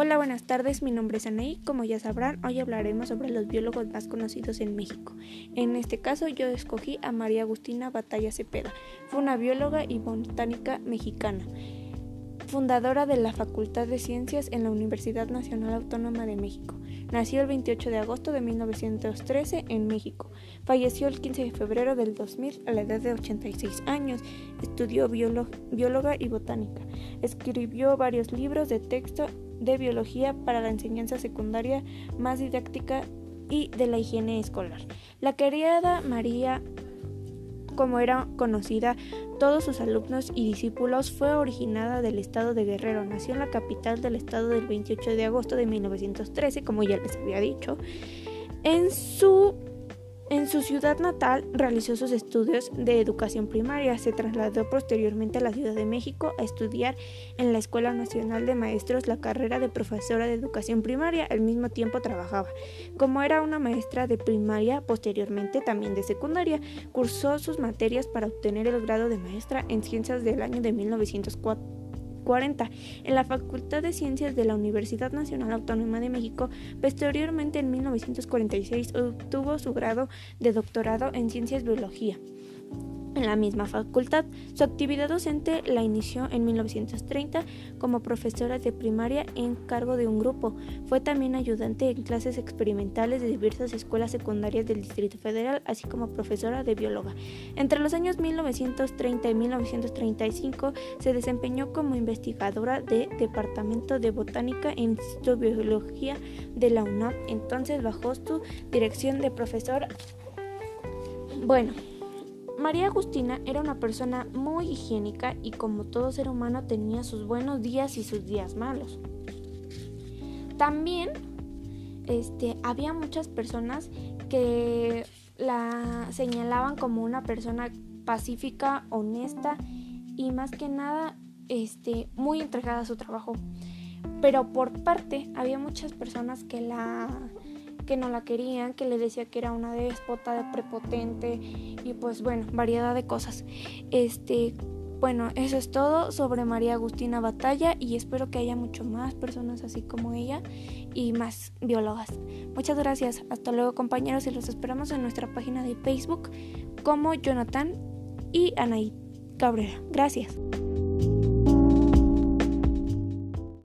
buenas tardes, mi nombre es Anaí. Como ya sabrán, hoy hablaremos sobre los biólogos más conocidos en México. En este caso, yo escogí a María Agustina Batalla Cepeda. Fue una bióloga y botánica mexicana, fundadora de la Facultad de Ciencias en la Universidad Nacional Autónoma de México. Nació el 28 de agosto de 1913 en México. Falleció el 15 de febrero del 2000 a la edad de 86 años. Estudió bióloga y botánica. Escribió varios libros de texto de biología para la enseñanza secundaria más didáctica y de la higiene escolar. La querida María como era conocida todos sus alumnos y discípulos, fue originada del estado de Guerrero. Nació en la capital del estado del 28 de agosto de 1913, como ya les había dicho. En su en su ciudad natal realizó sus estudios de educación primaria. Se trasladó posteriormente a la Ciudad de México a estudiar en la Escuela Nacional de Maestros la carrera de profesora de educación primaria. Al mismo tiempo trabajaba. Como era una maestra de primaria, posteriormente también de secundaria, cursó sus materias para obtener el grado de maestra en ciencias del año de 1904 en la Facultad de Ciencias de la Universidad Nacional Autónoma de México. Posteriormente, en 1946, obtuvo su grado de doctorado en Ciencias Biología en la misma facultad. Su actividad docente la inició en 1930 como profesora de primaria en cargo de un grupo. Fue también ayudante en clases experimentales de diversas escuelas secundarias del Distrito Federal, así como profesora de bióloga. Entre los años 1930 y 1935 se desempeñó como investigadora de Departamento de Botánica en Instituto de Biología de la UNAM, entonces bajo su dirección de profesor. Bueno, María Agustina era una persona muy higiénica y como todo ser humano tenía sus buenos días y sus días malos. También este, había muchas personas que la señalaban como una persona pacífica, honesta y más que nada este, muy entregada a su trabajo. Pero por parte había muchas personas que la que no la querían, que le decía que era una déspota, de prepotente y pues bueno, variedad de cosas. Este, bueno, eso es todo sobre María Agustina Batalla y espero que haya mucho más personas así como ella y más biólogas. Muchas gracias. Hasta luego compañeros y los esperamos en nuestra página de Facebook como Jonathan y Anaí Cabrera. Gracias.